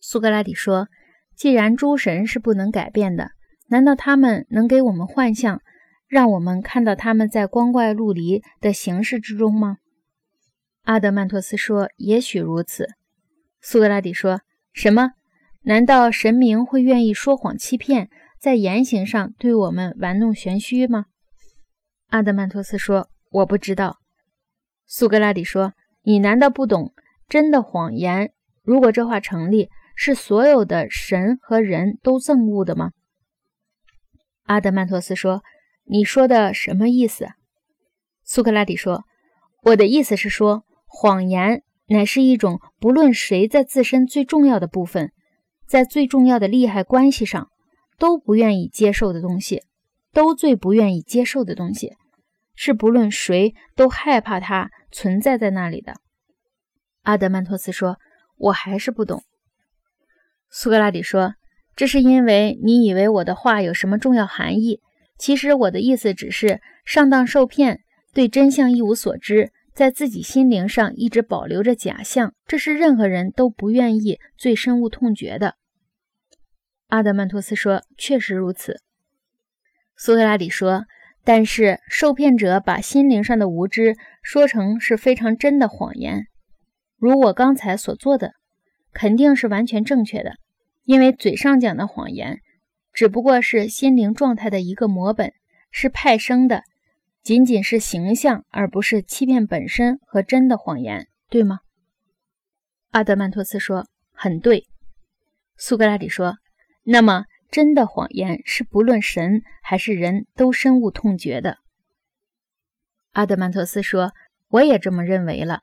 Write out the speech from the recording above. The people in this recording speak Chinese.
苏格拉底说：“既然诸神是不能改变的，难道他们能给我们幻象，让我们看到他们在光怪陆离的形式之中吗？”阿德曼托斯说：“也许如此。”苏格拉底说：“什么？难道神明会愿意说谎欺骗，在言行上对我们玩弄玄虚吗？”阿德曼托斯说：“我不知道。”苏格拉底说：“你难道不懂真的谎言？如果这话成立？”是所有的神和人都憎恶的吗？阿德曼托斯说：“你说的什么意思？”苏格拉底说：“我的意思是说，谎言乃是一种不论谁在自身最重要的部分，在最重要的利害关系上都不愿意接受的东西，都最不愿意接受的东西，是不论谁都害怕它存在在那里的。”阿德曼托斯说：“我还是不懂。”苏格拉底说：“这是因为你以为我的话有什么重要含义。其实我的意思只是上当受骗，对真相一无所知，在自己心灵上一直保留着假象。这是任何人都不愿意、最深恶痛绝的。”阿德曼托斯说：“确实如此。”苏格拉底说：“但是受骗者把心灵上的无知说成是非常真的谎言，如我刚才所做的。”肯定是完全正确的，因为嘴上讲的谎言只不过是心灵状态的一个模本，是派生的，仅仅是形象，而不是欺骗本身和真的谎言，对吗？阿德曼托斯说：“很对。”苏格拉底说：“那么，真的谎言是不论神还是人都深恶痛绝的。”阿德曼托斯说：“我也这么认为了。”